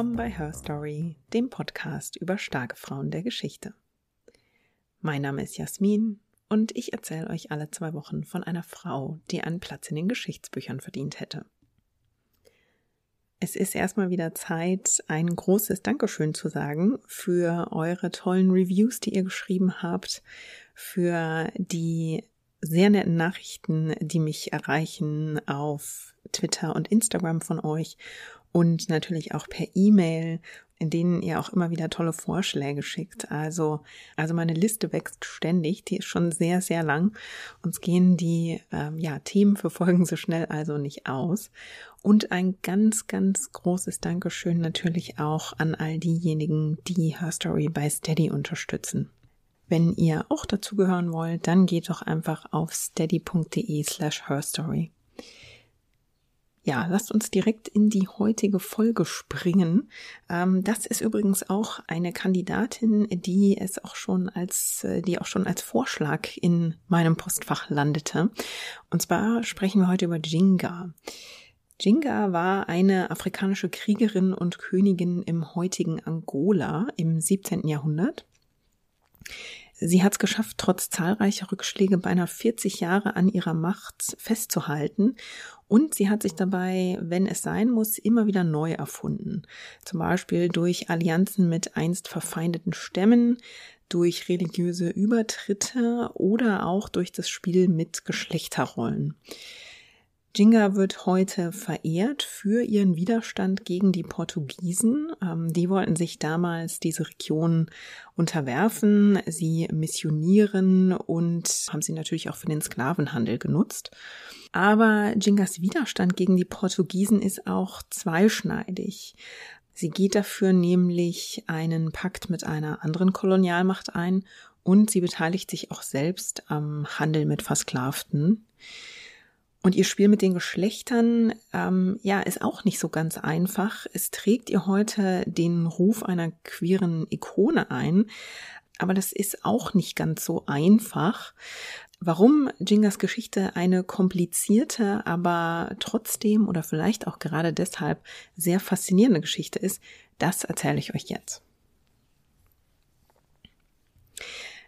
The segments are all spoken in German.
Willkommen bei Her Story, dem Podcast über starke Frauen der Geschichte. Mein Name ist Jasmin und ich erzähle euch alle zwei Wochen von einer Frau, die einen Platz in den Geschichtsbüchern verdient hätte. Es ist erstmal wieder Zeit, ein großes Dankeschön zu sagen für eure tollen Reviews, die ihr geschrieben habt, für die sehr netten Nachrichten, die mich erreichen auf Twitter und Instagram von euch und natürlich auch per E-Mail, in denen ihr auch immer wieder tolle Vorschläge schickt. Also, also meine Liste wächst ständig, die ist schon sehr, sehr lang. Uns gehen die ähm, ja, Themen für Folgen so schnell also nicht aus. Und ein ganz, ganz großes Dankeschön natürlich auch an all diejenigen, die Her Story bei Steady unterstützen. Wenn ihr auch dazu gehören wollt, dann geht doch einfach auf steady.de slash herstory. Ja, lasst uns direkt in die heutige Folge springen. Ähm, das ist übrigens auch eine Kandidatin, die es auch schon als, äh, die auch schon als Vorschlag in meinem Postfach landete. Und zwar sprechen wir heute über Jinga. Jinga war eine afrikanische Kriegerin und Königin im heutigen Angola im 17. Jahrhundert. Sie hat es geschafft, trotz zahlreicher Rückschläge beinahe 40 Jahre an ihrer Macht festzuhalten und sie hat sich dabei, wenn es sein muss, immer wieder neu erfunden. Zum Beispiel durch Allianzen mit einst verfeindeten Stämmen, durch religiöse Übertritte oder auch durch das Spiel mit Geschlechterrollen. Jinga wird heute verehrt für ihren Widerstand gegen die Portugiesen. Ähm, die wollten sich damals diese Region unterwerfen, sie missionieren und haben sie natürlich auch für den Sklavenhandel genutzt. Aber Jingas Widerstand gegen die Portugiesen ist auch zweischneidig. Sie geht dafür nämlich einen Pakt mit einer anderen Kolonialmacht ein und sie beteiligt sich auch selbst am Handel mit Versklavten. Und ihr Spiel mit den Geschlechtern, ähm, ja, ist auch nicht so ganz einfach. Es trägt ihr heute den Ruf einer queeren Ikone ein, aber das ist auch nicht ganz so einfach. Warum Jingas Geschichte eine komplizierte, aber trotzdem oder vielleicht auch gerade deshalb sehr faszinierende Geschichte ist, das erzähle ich euch jetzt.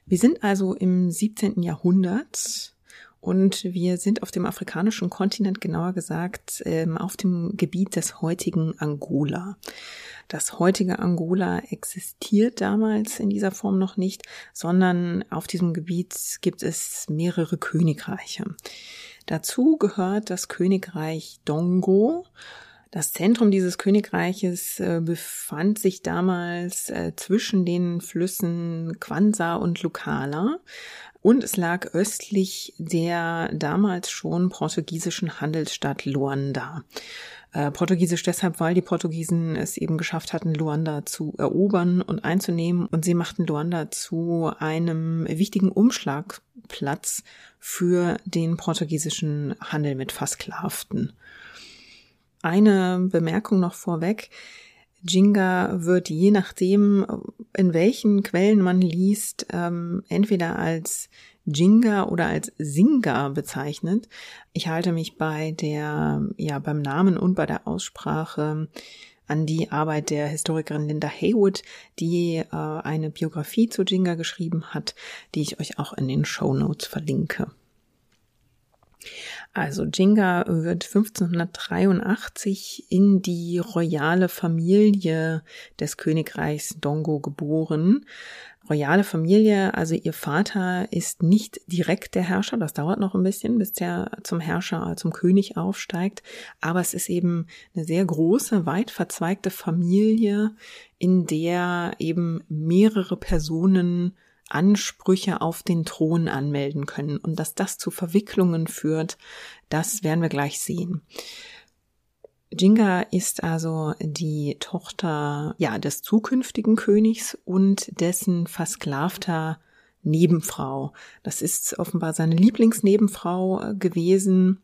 Wir sind also im 17. Jahrhundert und wir sind auf dem afrikanischen Kontinent, genauer gesagt, ähm, auf dem Gebiet des heutigen Angola. Das heutige Angola existiert damals in dieser Form noch nicht, sondern auf diesem Gebiet gibt es mehrere Königreiche. Dazu gehört das Königreich Dongo. Das Zentrum dieses Königreiches äh, befand sich damals äh, zwischen den Flüssen Kwanza und Lukala und es lag östlich der damals schon portugiesischen Handelsstadt Luanda. Äh, Portugiesisch deshalb, weil die Portugiesen es eben geschafft hatten, Luanda zu erobern und einzunehmen. Und sie machten Luanda zu einem wichtigen Umschlagplatz für den portugiesischen Handel mit Versklavten. Eine Bemerkung noch vorweg. Jinga wird je nachdem, in welchen Quellen man liest, ähm, entweder als Jinga oder als Singa bezeichnet. Ich halte mich bei der, ja, beim Namen und bei der Aussprache an die Arbeit der Historikerin Linda Haywood, die äh, eine Biografie zu Jinga geschrieben hat, die ich euch auch in den Show Notes verlinke. Also Jinga wird 1583 in die royale Familie des Königreichs Dongo geboren. Royale Familie, also ihr Vater ist nicht direkt der Herrscher, das dauert noch ein bisschen, bis der zum Herrscher, zum König aufsteigt, aber es ist eben eine sehr große, weit verzweigte Familie, in der eben mehrere Personen Ansprüche auf den Thron anmelden können. Und dass das zu Verwicklungen führt, das werden wir gleich sehen. Jinga ist also die Tochter, ja, des zukünftigen Königs und dessen versklavter Nebenfrau. Das ist offenbar seine Lieblingsnebenfrau gewesen.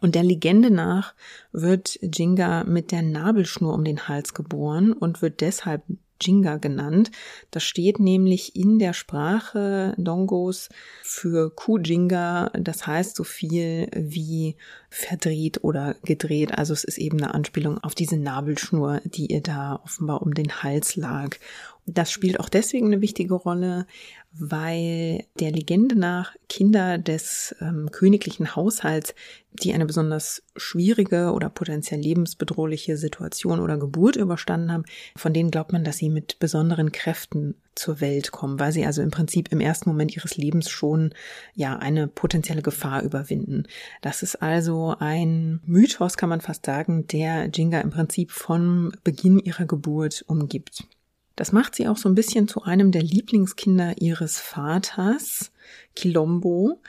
Und der Legende nach wird Jinga mit der Nabelschnur um den Hals geboren und wird deshalb Jinga genannt. Das steht nämlich in der Sprache Dongos für Kujinga. Das heißt so viel wie verdreht oder gedreht. Also es ist eben eine Anspielung auf diese Nabelschnur, die ihr da offenbar um den Hals lag. Das spielt auch deswegen eine wichtige Rolle, weil der Legende nach Kinder des ähm, königlichen Haushalts, die eine besonders schwierige oder potenziell lebensbedrohliche Situation oder Geburt überstanden haben, von denen glaubt man, dass sie mit besonderen Kräften zur Welt kommen, weil sie also im Prinzip im ersten Moment ihres Lebens schon ja eine potenzielle Gefahr überwinden. Das ist also ein Mythos, kann man fast sagen, der Jinga im Prinzip von Beginn ihrer Geburt umgibt. Das macht sie auch so ein bisschen zu einem der Lieblingskinder ihres Vaters, Kilombo.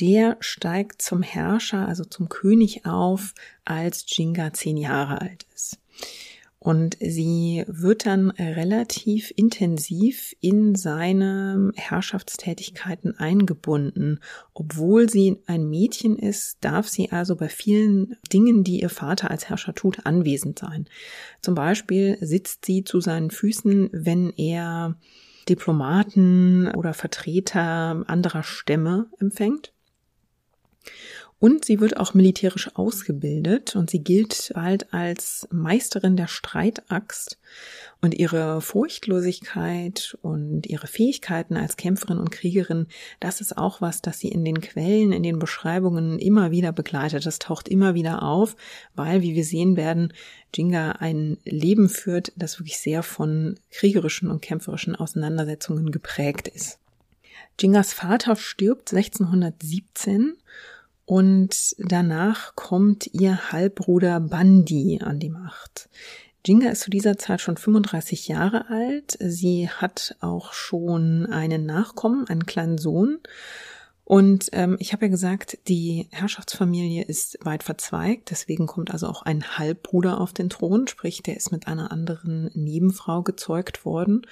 Der steigt zum Herrscher, also zum König auf, als Jinga zehn Jahre alt ist. Und sie wird dann relativ intensiv in seine Herrschaftstätigkeiten eingebunden. Obwohl sie ein Mädchen ist, darf sie also bei vielen Dingen, die ihr Vater als Herrscher tut, anwesend sein. Zum Beispiel sitzt sie zu seinen Füßen, wenn er Diplomaten oder Vertreter anderer Stämme empfängt. Und sie wird auch militärisch ausgebildet und sie gilt bald als Meisterin der Streitaxt. Und ihre Furchtlosigkeit und ihre Fähigkeiten als Kämpferin und Kriegerin, das ist auch was, das sie in den Quellen, in den Beschreibungen immer wieder begleitet. Das taucht immer wieder auf, weil, wie wir sehen werden, Jinga ein Leben führt, das wirklich sehr von kriegerischen und kämpferischen Auseinandersetzungen geprägt ist. Jingas Vater stirbt 1617 und danach kommt ihr Halbbruder Bandi an die Macht. Jinga ist zu dieser Zeit schon 35 Jahre alt. Sie hat auch schon einen Nachkommen, einen kleinen Sohn. Und ähm, ich habe ja gesagt, die Herrschaftsfamilie ist weit verzweigt, deswegen kommt also auch ein Halbbruder auf den Thron, sprich, der ist mit einer anderen Nebenfrau gezeugt worden.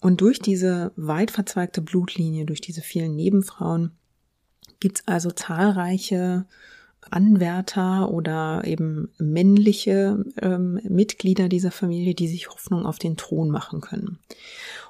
Und durch diese weit verzweigte Blutlinie, durch diese vielen Nebenfrauen, gibt es also zahlreiche Anwärter oder eben männliche ähm, Mitglieder dieser Familie, die sich Hoffnung auf den Thron machen können.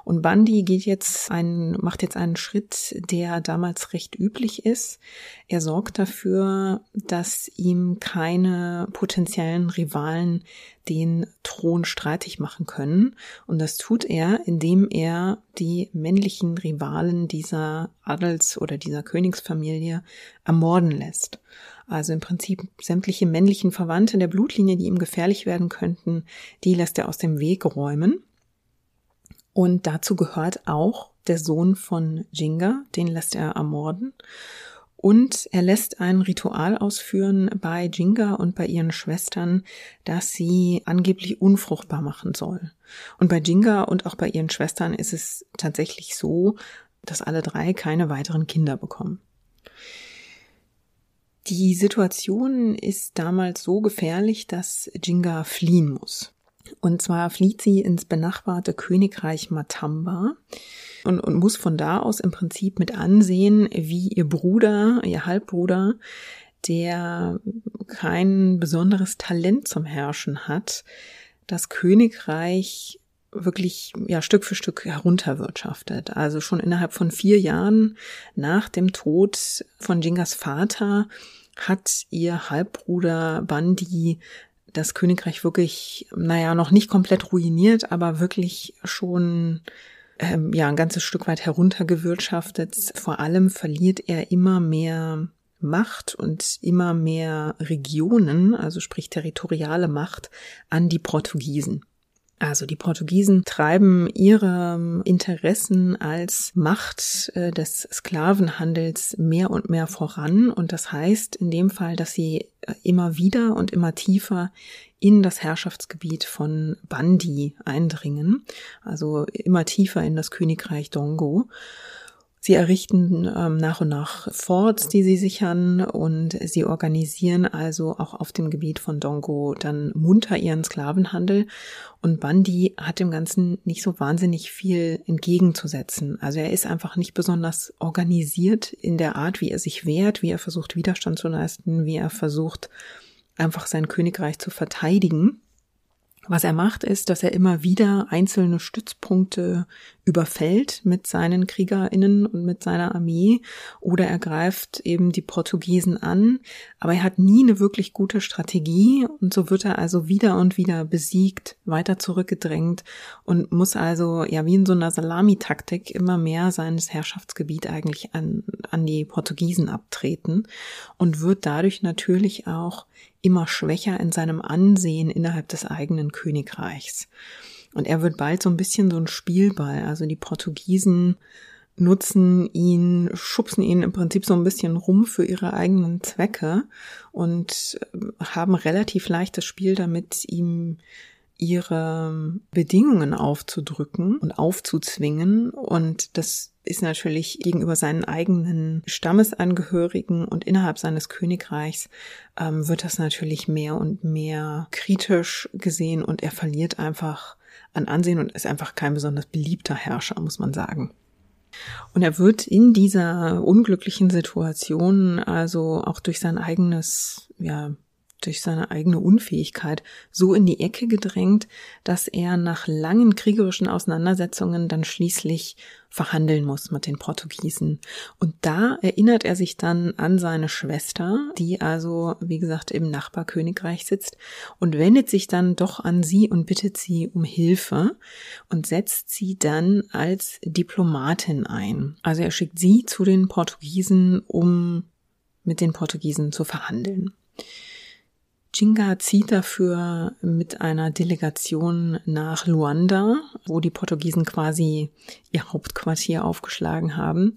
Und Bandi geht jetzt einen, macht jetzt einen Schritt, der damals recht üblich ist. Er sorgt dafür, dass ihm keine potenziellen Rivalen den Thron streitig machen können. Und das tut er, indem er die männlichen Rivalen dieser Adels- oder dieser Königsfamilie ermorden lässt. Also im Prinzip sämtliche männlichen Verwandte der Blutlinie, die ihm gefährlich werden könnten, die lässt er aus dem Weg räumen. Und dazu gehört auch der Sohn von Jinga, den lässt er ermorden. Und er lässt ein Ritual ausführen bei Jinga und bei ihren Schwestern, das sie angeblich unfruchtbar machen soll. Und bei Jinga und auch bei ihren Schwestern ist es tatsächlich so, dass alle drei keine weiteren Kinder bekommen. Die Situation ist damals so gefährlich, dass Jinga fliehen muss. Und zwar flieht sie ins benachbarte Königreich Matamba und, und muss von da aus im Prinzip mit ansehen, wie ihr Bruder, ihr Halbbruder, der kein besonderes Talent zum Herrschen hat, das Königreich wirklich ja Stück für Stück herunterwirtschaftet. Also schon innerhalb von vier Jahren nach dem Tod von Jingas Vater hat ihr Halbbruder Bandi das Königreich wirklich, naja, noch nicht komplett ruiniert, aber wirklich schon ähm, ja ein ganzes Stück weit heruntergewirtschaftet. Vor allem verliert er immer mehr Macht und immer mehr Regionen, also sprich territoriale Macht, an die Portugiesen. Also die Portugiesen treiben ihre Interessen als Macht äh, des Sklavenhandels mehr und mehr voran. Und das heißt in dem Fall, dass sie äh, immer wieder und immer tiefer in das Herrschaftsgebiet von Bandi eindringen. Also immer tiefer in das Königreich Dongo. Sie errichten ähm, nach und nach Forts, die sie sichern und sie organisieren also auch auf dem Gebiet von Dongo dann munter ihren Sklavenhandel. Und Bandi hat dem Ganzen nicht so wahnsinnig viel entgegenzusetzen. Also er ist einfach nicht besonders organisiert in der Art, wie er sich wehrt, wie er versucht Widerstand zu leisten, wie er versucht einfach sein Königreich zu verteidigen. Was er macht, ist, dass er immer wieder einzelne Stützpunkte überfällt mit seinen KriegerInnen und mit seiner Armee oder er greift eben die Portugiesen an. Aber er hat nie eine wirklich gute Strategie und so wird er also wieder und wieder besiegt, weiter zurückgedrängt und muss also ja wie in so einer Salamitaktik immer mehr seines Herrschaftsgebiet eigentlich an, an die Portugiesen abtreten und wird dadurch natürlich auch immer schwächer in seinem Ansehen innerhalb des eigenen Königreichs. Und er wird bald so ein bisschen so ein Spielball. Also die Portugiesen nutzen ihn, schubsen ihn im Prinzip so ein bisschen rum für ihre eigenen Zwecke und äh, haben relativ leichtes Spiel damit, ihm ihre Bedingungen aufzudrücken und aufzuzwingen. Und das ist natürlich gegenüber seinen eigenen Stammesangehörigen und innerhalb seines Königreichs ähm, wird das natürlich mehr und mehr kritisch gesehen und er verliert einfach an Ansehen und ist einfach kein besonders beliebter Herrscher, muss man sagen. Und er wird in dieser unglücklichen Situation also auch durch sein eigenes, ja, durch seine eigene Unfähigkeit so in die Ecke gedrängt, dass er nach langen kriegerischen Auseinandersetzungen dann schließlich verhandeln muss mit den Portugiesen. Und da erinnert er sich dann an seine Schwester, die also, wie gesagt, im Nachbarkönigreich sitzt und wendet sich dann doch an sie und bittet sie um Hilfe und setzt sie dann als Diplomatin ein. Also er schickt sie zu den Portugiesen, um mit den Portugiesen zu verhandeln. Chinga zieht dafür mit einer Delegation nach Luanda, wo die Portugiesen quasi ihr Hauptquartier aufgeschlagen haben.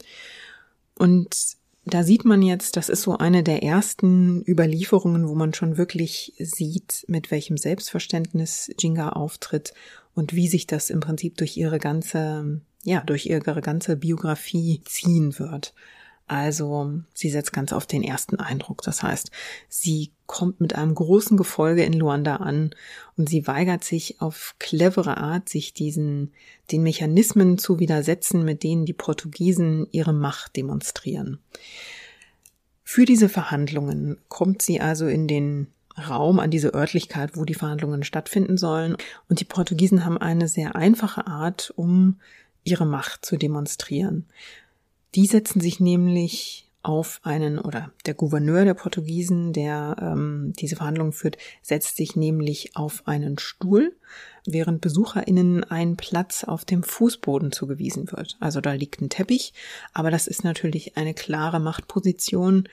Und da sieht man jetzt, das ist so eine der ersten Überlieferungen, wo man schon wirklich sieht, mit welchem Selbstverständnis Jinga auftritt und wie sich das im Prinzip durch ihre ganze, ja, durch ihre ganze Biografie ziehen wird. Also sie setzt ganz auf den ersten Eindruck. Das heißt, sie kommt mit einem großen Gefolge in Luanda an und sie weigert sich auf clevere Art, sich diesen, den Mechanismen zu widersetzen, mit denen die Portugiesen ihre Macht demonstrieren. Für diese Verhandlungen kommt sie also in den Raum, an diese Örtlichkeit, wo die Verhandlungen stattfinden sollen. Und die Portugiesen haben eine sehr einfache Art, um ihre Macht zu demonstrieren. Die setzen sich nämlich auf einen, oder der Gouverneur der Portugiesen, der ähm, diese Verhandlungen führt, setzt sich nämlich auf einen Stuhl, während BesucherInnen ein Platz auf dem Fußboden zugewiesen wird. Also da liegt ein Teppich, aber das ist natürlich eine klare Machtposition.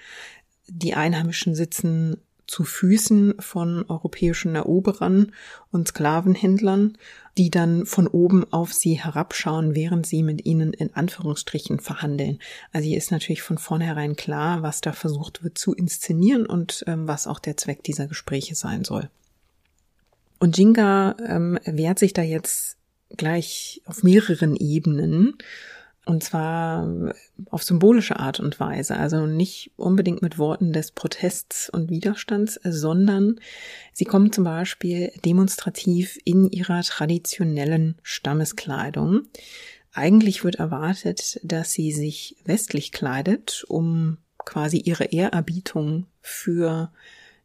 Die Einheimischen sitzen zu Füßen von europäischen Eroberern und Sklavenhändlern, die dann von oben auf sie herabschauen, während sie mit ihnen in Anführungsstrichen verhandeln. Also hier ist natürlich von vornherein klar, was da versucht wird zu inszenieren und ähm, was auch der Zweck dieser Gespräche sein soll. Und Jinga ähm, wehrt sich da jetzt gleich auf mehreren Ebenen und zwar auf symbolische Art und Weise, also nicht unbedingt mit Worten des Protests und Widerstands, sondern sie kommen zum Beispiel demonstrativ in ihrer traditionellen Stammeskleidung. Eigentlich wird erwartet, dass sie sich westlich kleidet, um quasi ihre Ehrerbietung für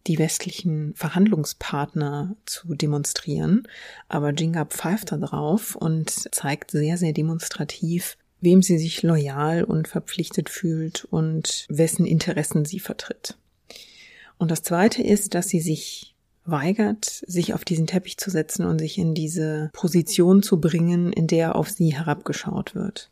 die westlichen Verhandlungspartner zu demonstrieren. Aber Jinga pfeift da drauf und zeigt sehr, sehr demonstrativ, wem sie sich loyal und verpflichtet fühlt und wessen Interessen sie vertritt. Und das Zweite ist, dass sie sich weigert, sich auf diesen Teppich zu setzen und sich in diese Position zu bringen, in der auf sie herabgeschaut wird.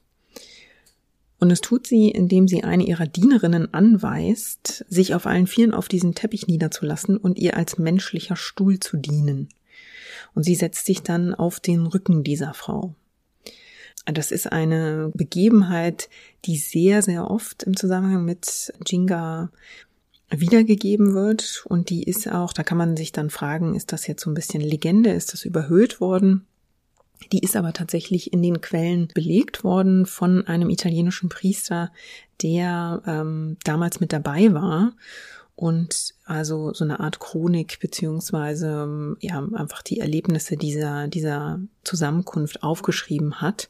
Und es tut sie, indem sie eine ihrer Dienerinnen anweist, sich auf allen Vieren auf diesen Teppich niederzulassen und ihr als menschlicher Stuhl zu dienen. Und sie setzt sich dann auf den Rücken dieser Frau. Das ist eine Begebenheit, die sehr, sehr oft im Zusammenhang mit Jinga wiedergegeben wird. Und die ist auch, da kann man sich dann fragen, ist das jetzt so ein bisschen Legende, ist das überhöht worden? Die ist aber tatsächlich in den Quellen belegt worden von einem italienischen Priester, der ähm, damals mit dabei war und also so eine Art Chronik beziehungsweise ja einfach die Erlebnisse dieser dieser Zusammenkunft aufgeschrieben hat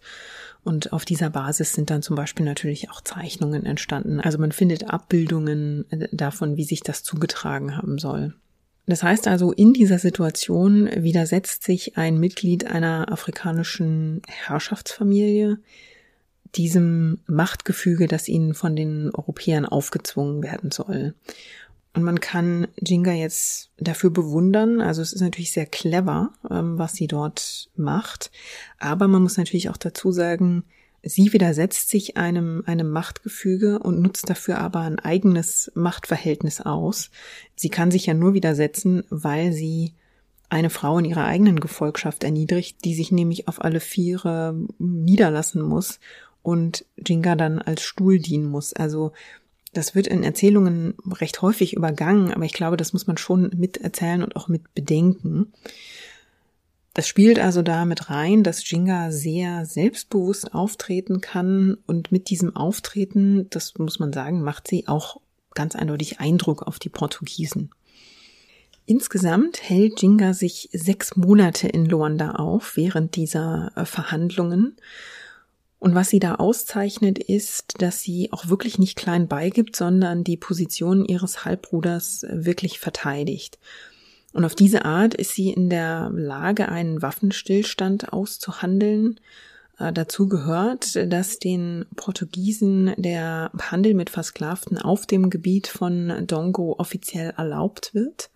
und auf dieser Basis sind dann zum Beispiel natürlich auch Zeichnungen entstanden. Also man findet Abbildungen äh, davon, wie sich das zugetragen haben soll. Das heißt also, in dieser Situation widersetzt sich ein Mitglied einer afrikanischen Herrschaftsfamilie diesem Machtgefüge, das ihnen von den Europäern aufgezwungen werden soll. Und man kann Jinga jetzt dafür bewundern. Also es ist natürlich sehr clever, ähm, was sie dort macht. Aber man muss natürlich auch dazu sagen, Sie widersetzt sich einem, einem Machtgefüge und nutzt dafür aber ein eigenes Machtverhältnis aus. Sie kann sich ja nur widersetzen, weil sie eine Frau in ihrer eigenen Gefolgschaft erniedrigt, die sich nämlich auf alle Viere niederlassen muss und Jinga dann als Stuhl dienen muss. Also das wird in Erzählungen recht häufig übergangen, aber ich glaube, das muss man schon miterzählen und auch mit bedenken. Das spielt also da mit rein, dass Jinga sehr selbstbewusst auftreten kann und mit diesem Auftreten, das muss man sagen, macht sie auch ganz eindeutig Eindruck auf die Portugiesen. Insgesamt hält Jinga sich sechs Monate in Luanda auf während dieser äh, Verhandlungen. Und was sie da auszeichnet, ist, dass sie auch wirklich nicht klein beigibt, sondern die Position ihres Halbbruders wirklich verteidigt. Und auf diese Art ist sie in der Lage, einen Waffenstillstand auszuhandeln. Äh, dazu gehört, dass den Portugiesen der Handel mit Versklavten auf dem Gebiet von Dongo offiziell erlaubt wird.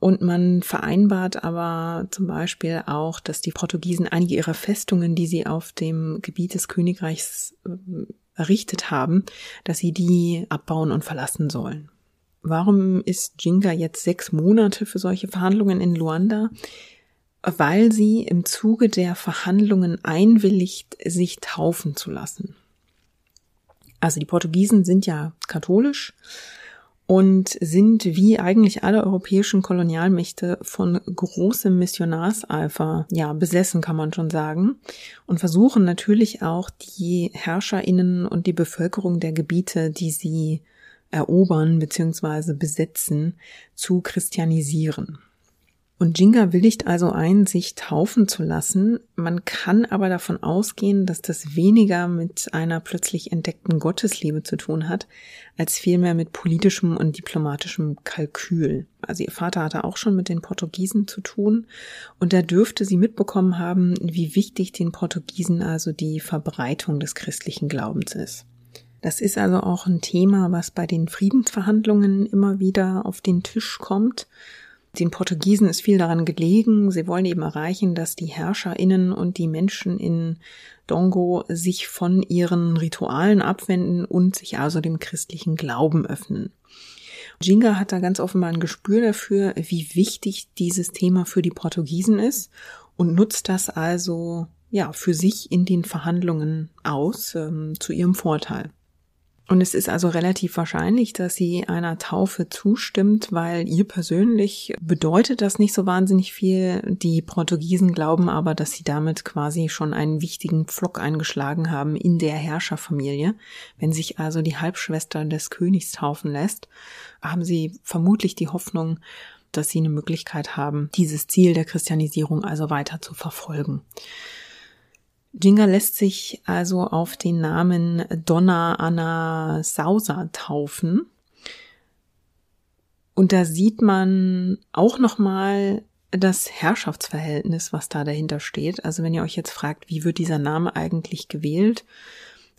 Und man vereinbart aber zum Beispiel auch, dass die Portugiesen einige ihrer Festungen, die sie auf dem Gebiet des Königreichs äh, errichtet haben, dass sie die abbauen und verlassen sollen. Warum ist Jinga jetzt sechs Monate für solche Verhandlungen in Luanda? Weil sie im Zuge der Verhandlungen einwilligt, sich taufen zu lassen. Also die Portugiesen sind ja katholisch und sind wie eigentlich alle europäischen Kolonialmächte von großem Missionarseifer, ja, besessen kann man schon sagen und versuchen natürlich auch die Herrscherinnen und die Bevölkerung der Gebiete, die sie erobern bzw. besetzen, zu christianisieren. Und Jinga willigt also ein, sich taufen zu lassen. Man kann aber davon ausgehen, dass das weniger mit einer plötzlich entdeckten Gottesliebe zu tun hat, als vielmehr mit politischem und diplomatischem Kalkül. Also ihr Vater hatte auch schon mit den Portugiesen zu tun und da dürfte sie mitbekommen haben, wie wichtig den Portugiesen also die Verbreitung des christlichen Glaubens ist. Das ist also auch ein Thema, was bei den Friedensverhandlungen immer wieder auf den Tisch kommt. Den Portugiesen ist viel daran gelegen. Sie wollen eben erreichen, dass die HerrscherInnen und die Menschen in Dongo sich von ihren Ritualen abwenden und sich also dem christlichen Glauben öffnen. Jinga hat da ganz offenbar ein Gespür dafür, wie wichtig dieses Thema für die Portugiesen ist und nutzt das also ja für sich in den Verhandlungen aus ähm, zu ihrem Vorteil. Und es ist also relativ wahrscheinlich, dass sie einer Taufe zustimmt, weil ihr persönlich bedeutet das nicht so wahnsinnig viel. Die Portugiesen glauben aber, dass sie damit quasi schon einen wichtigen Pflock eingeschlagen haben in der Herrscherfamilie. Wenn sich also die Halbschwester des Königs taufen lässt, haben sie vermutlich die Hoffnung, dass sie eine Möglichkeit haben, dieses Ziel der Christianisierung also weiter zu verfolgen. Jinga lässt sich also auf den Namen Donna Anna Sausa taufen. Und da sieht man auch nochmal das Herrschaftsverhältnis, was da dahinter steht. Also wenn ihr euch jetzt fragt, wie wird dieser Name eigentlich gewählt?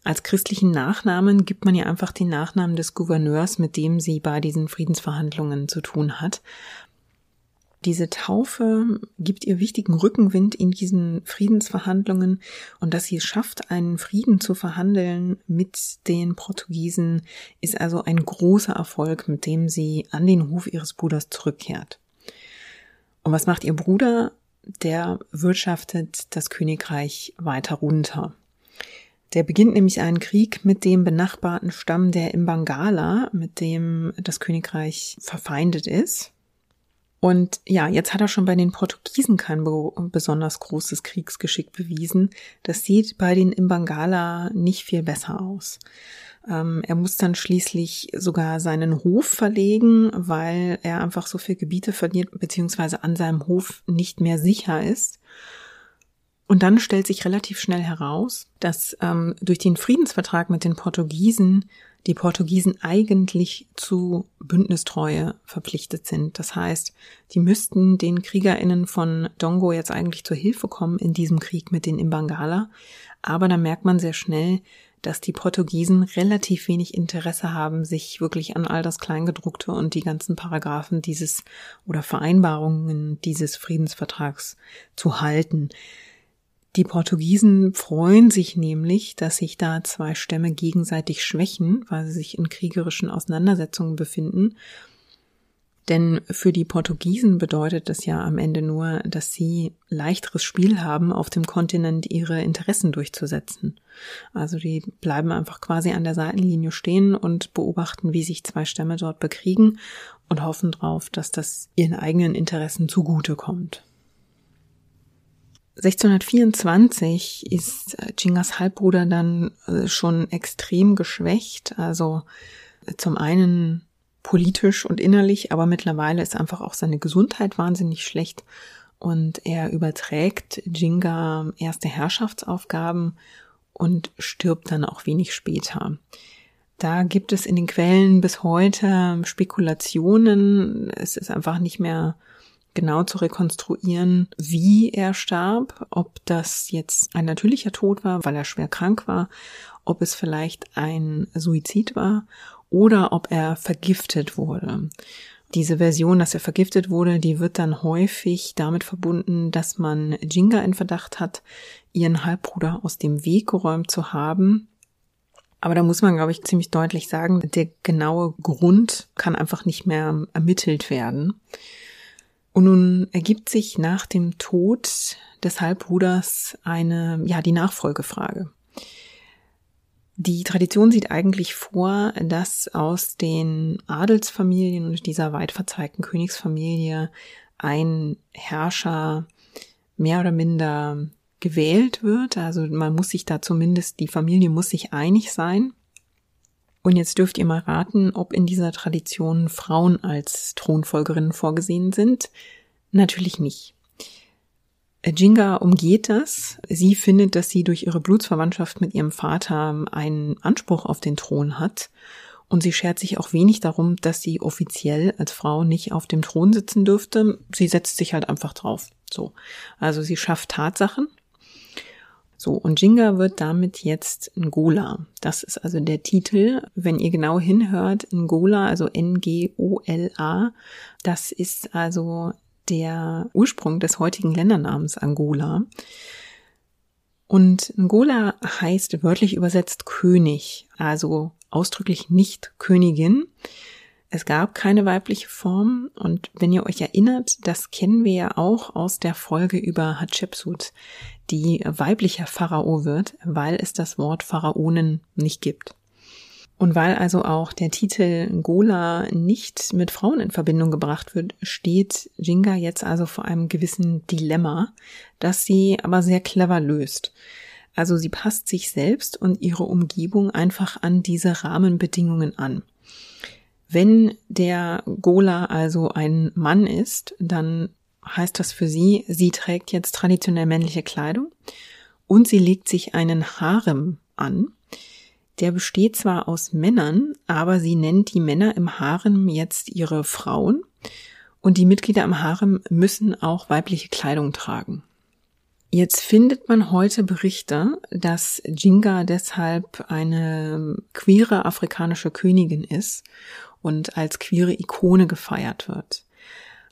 Als christlichen Nachnamen gibt man ja einfach den Nachnamen des Gouverneurs, mit dem sie bei diesen Friedensverhandlungen zu tun hat. Diese Taufe gibt ihr wichtigen Rückenwind in diesen Friedensverhandlungen und dass sie es schafft, einen Frieden zu verhandeln mit den Portugiesen, ist also ein großer Erfolg, mit dem sie an den Hof ihres Bruders zurückkehrt. Und was macht ihr Bruder? Der wirtschaftet das Königreich weiter runter. Der beginnt nämlich einen Krieg mit dem benachbarten Stamm der Imbangala, mit dem das Königreich verfeindet ist. Und ja, jetzt hat er schon bei den Portugiesen kein besonders großes Kriegsgeschick bewiesen. Das sieht bei den Imbangala nicht viel besser aus. Ähm, er muss dann schließlich sogar seinen Hof verlegen, weil er einfach so viel Gebiete verliert, beziehungsweise an seinem Hof nicht mehr sicher ist. Und dann stellt sich relativ schnell heraus, dass ähm, durch den Friedensvertrag mit den Portugiesen die Portugiesen eigentlich zu Bündnistreue verpflichtet sind. Das heißt, die müssten den Kriegerinnen von Dongo jetzt eigentlich zur Hilfe kommen in diesem Krieg mit den Imbangala. Aber da merkt man sehr schnell, dass die Portugiesen relativ wenig Interesse haben, sich wirklich an all das Kleingedruckte und die ganzen Paragraphen dieses oder Vereinbarungen dieses Friedensvertrags zu halten. Die Portugiesen freuen sich nämlich, dass sich da zwei Stämme gegenseitig schwächen, weil sie sich in kriegerischen Auseinandersetzungen befinden. Denn für die Portugiesen bedeutet das ja am Ende nur, dass sie leichteres Spiel haben, auf dem Kontinent ihre Interessen durchzusetzen. Also die bleiben einfach quasi an der Seitenlinie stehen und beobachten, wie sich zwei Stämme dort bekriegen und hoffen darauf, dass das ihren eigenen Interessen zugute kommt. 1624 ist Chingas Halbbruder dann äh, schon extrem geschwächt. Also äh, zum einen politisch und innerlich, aber mittlerweile ist einfach auch seine Gesundheit wahnsinnig schlecht und er überträgt Jinga erste Herrschaftsaufgaben und stirbt dann auch wenig später. Da gibt es in den Quellen bis heute Spekulationen. Es ist einfach nicht mehr genau zu rekonstruieren, wie er starb, ob das jetzt ein natürlicher Tod war, weil er schwer krank war, ob es vielleicht ein Suizid war oder ob er vergiftet wurde. Diese Version, dass er vergiftet wurde, die wird dann häufig damit verbunden, dass man Jinga in Verdacht hat, ihren Halbbruder aus dem Weg geräumt zu haben. Aber da muss man, glaube ich, ziemlich deutlich sagen, der genaue Grund kann einfach nicht mehr ermittelt werden. Und nun ergibt sich nach dem Tod des Halbbruders eine, ja, die Nachfolgefrage. Die Tradition sieht eigentlich vor, dass aus den Adelsfamilien und dieser weit verzeigten Königsfamilie ein Herrscher mehr oder minder gewählt wird. Also man muss sich da zumindest, die Familie muss sich einig sein. Und jetzt dürft ihr mal raten, ob in dieser Tradition Frauen als Thronfolgerinnen vorgesehen sind. Natürlich nicht. Jinga umgeht das. Sie findet, dass sie durch ihre Blutsverwandtschaft mit ihrem Vater einen Anspruch auf den Thron hat. Und sie schert sich auch wenig darum, dass sie offiziell als Frau nicht auf dem Thron sitzen dürfte. Sie setzt sich halt einfach drauf. So. Also sie schafft Tatsachen. So. Und Jinga wird damit jetzt Ngola. Das ist also der Titel. Wenn ihr genau hinhört, Ngola, also N-G-O-L-A, das ist also der Ursprung des heutigen Ländernamens Angola. Und Angola heißt wörtlich übersetzt König, also ausdrücklich nicht Königin. Es gab keine weibliche Form und wenn ihr euch erinnert, das kennen wir ja auch aus der Folge über Hatshepsut, die weiblicher Pharao wird, weil es das Wort Pharaonen nicht gibt. Und weil also auch der Titel Gola nicht mit Frauen in Verbindung gebracht wird, steht Jinga jetzt also vor einem gewissen Dilemma, das sie aber sehr clever löst. Also sie passt sich selbst und ihre Umgebung einfach an diese Rahmenbedingungen an. Wenn der Gola also ein Mann ist, dann heißt das für sie, sie trägt jetzt traditionell männliche Kleidung und sie legt sich einen Harem an, der besteht zwar aus Männern, aber sie nennt die Männer im Harem jetzt ihre Frauen und die Mitglieder im Harem müssen auch weibliche Kleidung tragen. Jetzt findet man heute Berichte, dass Jinga deshalb eine queere afrikanische Königin ist und als queere Ikone gefeiert wird.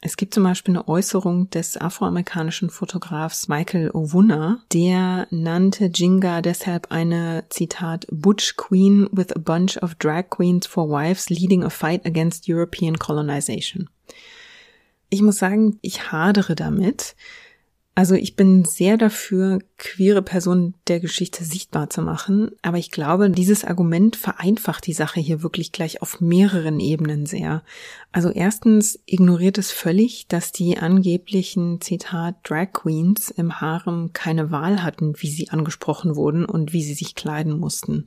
Es gibt zum Beispiel eine Äußerung des afroamerikanischen Fotografs Michael Owuna, der nannte Jinga deshalb eine, Zitat, Butch Queen with a bunch of drag queens for wives leading a fight against European colonization. Ich muss sagen, ich hadere damit, also ich bin sehr dafür, queere Personen der Geschichte sichtbar zu machen, aber ich glaube, dieses Argument vereinfacht die Sache hier wirklich gleich auf mehreren Ebenen sehr. Also erstens ignoriert es völlig, dass die angeblichen Zitat Drag Queens im Harem keine Wahl hatten, wie sie angesprochen wurden und wie sie sich kleiden mussten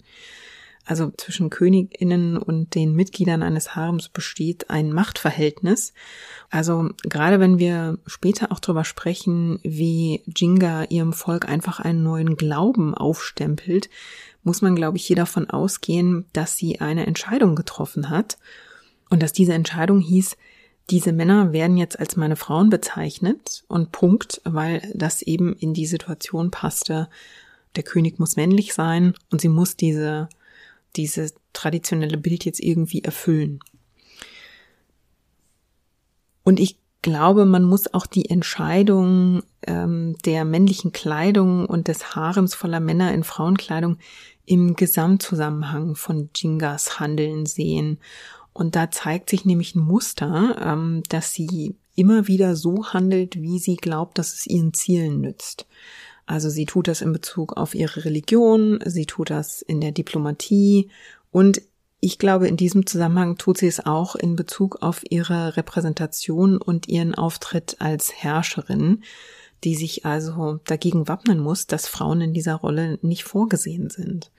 also zwischen Königinnen und den Mitgliedern eines Harems besteht ein Machtverhältnis. Also gerade wenn wir später auch darüber sprechen, wie Jinga ihrem Volk einfach einen neuen Glauben aufstempelt, muss man, glaube ich, hier davon ausgehen, dass sie eine Entscheidung getroffen hat und dass diese Entscheidung hieß, diese Männer werden jetzt als meine Frauen bezeichnet und Punkt, weil das eben in die Situation passte. Der König muss männlich sein und sie muss diese, diese traditionelle Bild jetzt irgendwie erfüllen. Und ich glaube, man muss auch die Entscheidung ähm, der männlichen Kleidung und des Harems voller Männer in Frauenkleidung im Gesamtzusammenhang von Jingas Handeln sehen. Und da zeigt sich nämlich ein Muster, ähm, dass sie immer wieder so handelt, wie sie glaubt, dass es ihren Zielen nützt. Also sie tut das in Bezug auf ihre Religion, sie tut das in der Diplomatie und ich glaube, in diesem Zusammenhang tut sie es auch in Bezug auf ihre Repräsentation und ihren Auftritt als Herrscherin, die sich also dagegen wappnen muss, dass Frauen in dieser Rolle nicht vorgesehen sind.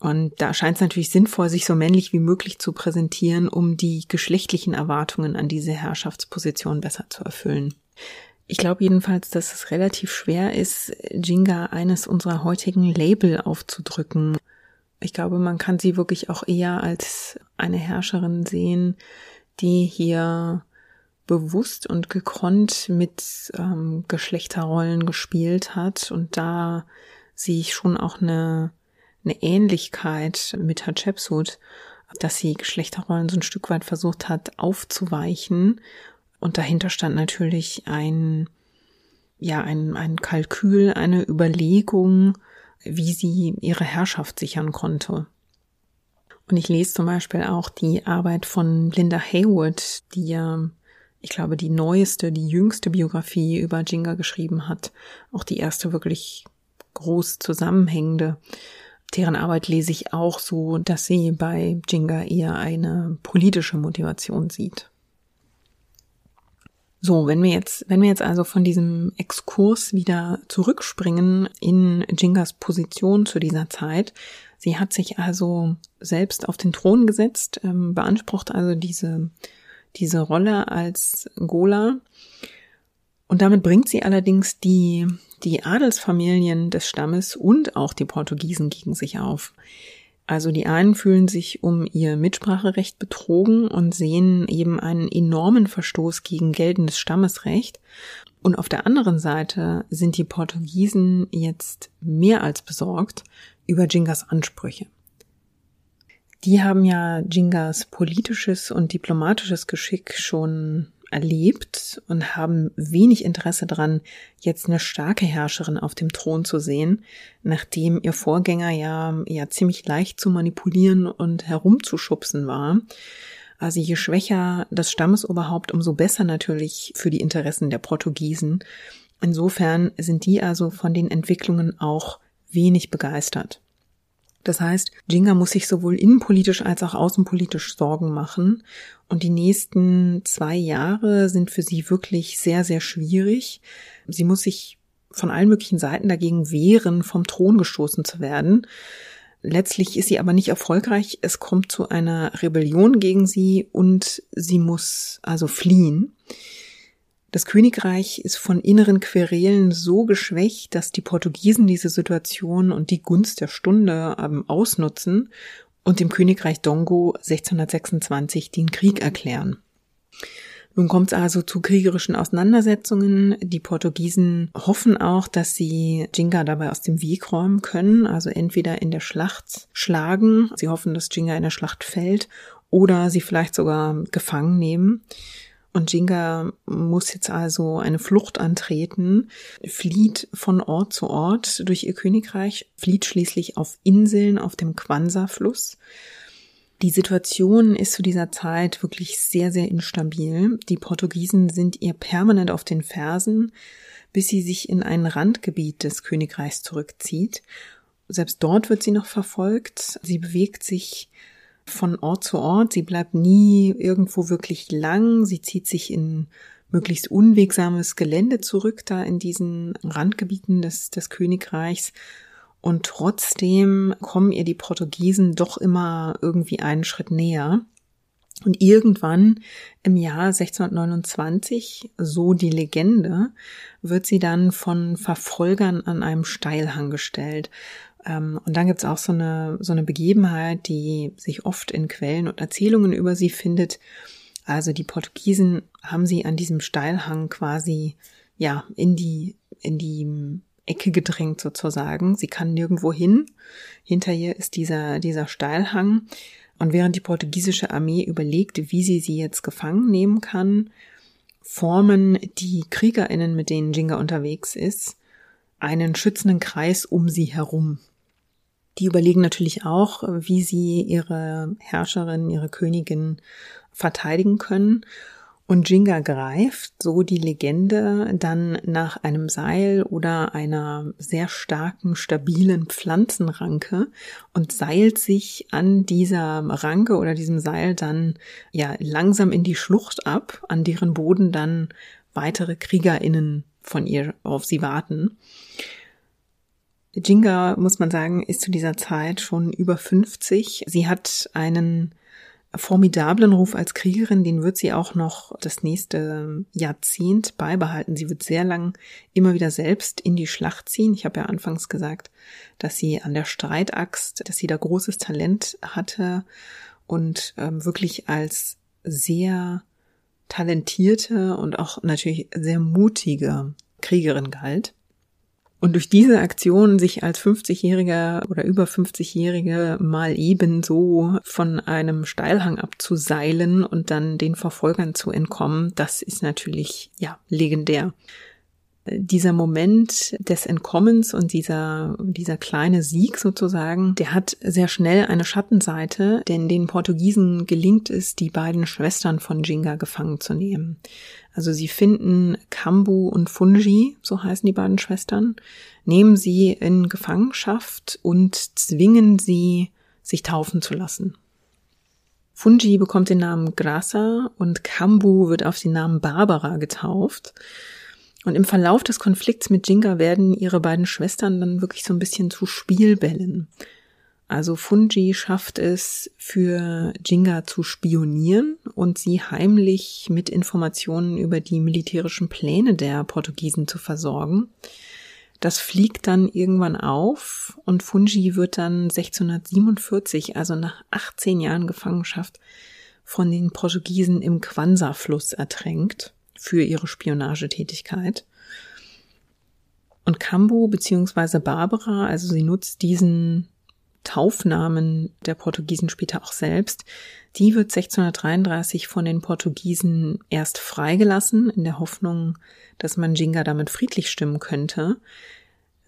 Und da scheint es natürlich sinnvoll, sich so männlich wie möglich zu präsentieren, um die geschlechtlichen Erwartungen an diese Herrschaftsposition besser zu erfüllen. Ich glaube jedenfalls, dass es relativ schwer ist, Jinga eines unserer heutigen Label aufzudrücken. Ich glaube, man kann sie wirklich auch eher als eine Herrscherin sehen, die hier bewusst und gekonnt mit ähm, Geschlechterrollen gespielt hat. Und da sehe ich schon auch eine, eine Ähnlichkeit mit Hatshepsut, dass sie Geschlechterrollen so ein Stück weit versucht hat aufzuweichen. Und dahinter stand natürlich ein, ja, ein, ein Kalkül, eine Überlegung, wie sie ihre Herrschaft sichern konnte. Und ich lese zum Beispiel auch die Arbeit von Linda Haywood, die ja, ich glaube, die neueste, die jüngste Biografie über Jinga geschrieben hat. Auch die erste wirklich groß zusammenhängende. Deren Arbeit lese ich auch so, dass sie bei Jinga eher eine politische Motivation sieht. So, wenn wir jetzt, wenn wir jetzt also von diesem Exkurs wieder zurückspringen in Jingas Position zu dieser Zeit, sie hat sich also selbst auf den Thron gesetzt, ähm, beansprucht also diese, diese Rolle als Gola. Und damit bringt sie allerdings die, die Adelsfamilien des Stammes und auch die Portugiesen gegen sich auf. Also die einen fühlen sich um ihr Mitspracherecht betrogen und sehen eben einen enormen Verstoß gegen geltendes Stammesrecht. Und auf der anderen Seite sind die Portugiesen jetzt mehr als besorgt über Jingas Ansprüche. Die haben ja Jingas politisches und diplomatisches Geschick schon erlebt und haben wenig Interesse daran, jetzt eine starke Herrscherin auf dem Thron zu sehen, nachdem ihr Vorgänger ja, ja ziemlich leicht zu manipulieren und herumzuschubsen war. Also je schwächer das Stammesoberhaupt, umso besser natürlich für die Interessen der Portugiesen. Insofern sind die also von den Entwicklungen auch wenig begeistert. Das heißt, Jinga muss sich sowohl innenpolitisch als auch außenpolitisch Sorgen machen. Und die nächsten zwei Jahre sind für sie wirklich sehr, sehr schwierig. Sie muss sich von allen möglichen Seiten dagegen wehren, vom Thron gestoßen zu werden. Letztlich ist sie aber nicht erfolgreich. Es kommt zu einer Rebellion gegen sie und sie muss also fliehen. Das Königreich ist von inneren Querelen so geschwächt, dass die Portugiesen diese Situation und die Gunst der Stunde ähm, ausnutzen und dem Königreich Dongo 1626 den Krieg erklären. Nun kommt es also zu kriegerischen Auseinandersetzungen. Die Portugiesen hoffen auch, dass sie Jinga dabei aus dem Weg räumen können, also entweder in der Schlacht schlagen, sie hoffen, dass Jinga in der Schlacht fällt, oder sie vielleicht sogar gefangen nehmen. Und Jinga muss jetzt also eine Flucht antreten, flieht von Ort zu Ort durch ihr Königreich, flieht schließlich auf Inseln auf dem Kwanza-Fluss. Die Situation ist zu dieser Zeit wirklich sehr, sehr instabil. Die Portugiesen sind ihr permanent auf den Fersen, bis sie sich in ein Randgebiet des Königreichs zurückzieht. Selbst dort wird sie noch verfolgt. Sie bewegt sich von Ort zu Ort. Sie bleibt nie irgendwo wirklich lang. Sie zieht sich in möglichst unwegsames Gelände zurück, da in diesen Randgebieten des, des Königreichs. Und trotzdem kommen ihr die Portugiesen doch immer irgendwie einen Schritt näher. Und irgendwann im Jahr 1629, so die Legende, wird sie dann von Verfolgern an einem Steilhang gestellt. Ähm, und dann gibt's auch so eine, so eine Begebenheit, die sich oft in Quellen und Erzählungen über sie findet. Also die Portugiesen haben sie an diesem Steilhang quasi, ja, in die, in die Ecke gedrängt sozusagen. Sie kann nirgendwo hin. Hinter ihr ist dieser, dieser Steilhang. Und während die portugiesische Armee überlegt, wie sie sie jetzt gefangen nehmen kann, formen die KriegerInnen, mit denen Jinga unterwegs ist, einen schützenden Kreis um sie herum. Die überlegen natürlich auch, wie sie ihre Herrscherin, ihre Königin verteidigen können. Und Jinga greift, so die Legende, dann nach einem Seil oder einer sehr starken, stabilen Pflanzenranke und seilt sich an dieser Ranke oder diesem Seil dann ja langsam in die Schlucht ab, an deren Boden dann weitere KriegerInnen von ihr auf sie warten. Jinga, muss man sagen, ist zu dieser Zeit schon über 50. Sie hat einen formidablen Ruf als Kriegerin, den wird sie auch noch das nächste Jahrzehnt beibehalten. Sie wird sehr lang immer wieder selbst in die Schlacht ziehen. Ich habe ja anfangs gesagt, dass sie an der Streitaxt, dass sie da großes Talent hatte und ähm, wirklich als sehr talentierte und auch natürlich sehr mutige Kriegerin galt. Und durch diese Aktion sich als 50-Jähriger oder über 50-Jährige mal ebenso von einem Steilhang abzuseilen und dann den Verfolgern zu entkommen, das ist natürlich, ja, legendär dieser Moment des Entkommens und dieser, dieser kleine Sieg sozusagen, der hat sehr schnell eine Schattenseite, denn den Portugiesen gelingt es, die beiden Schwestern von Jinga gefangen zu nehmen. Also sie finden Kambu und Fungi, so heißen die beiden Schwestern, nehmen sie in Gefangenschaft und zwingen sie, sich taufen zu lassen. Fungi bekommt den Namen Grasa und Kambu wird auf den Namen Barbara getauft. Und im Verlauf des Konflikts mit Jinga werden ihre beiden Schwestern dann wirklich so ein bisschen zu Spielbällen. Also Fungi schafft es für Jinga zu spionieren und sie heimlich mit Informationen über die militärischen Pläne der Portugiesen zu versorgen. Das fliegt dann irgendwann auf und Fungi wird dann 1647, also nach 18 Jahren Gefangenschaft, von den Portugiesen im Quansa-Fluss ertränkt für ihre Spionagetätigkeit. Und Cambo beziehungsweise Barbara, also sie nutzt diesen Taufnamen der Portugiesen später auch selbst, die wird 1633 von den Portugiesen erst freigelassen, in der Hoffnung, dass man Jinga damit friedlich stimmen könnte.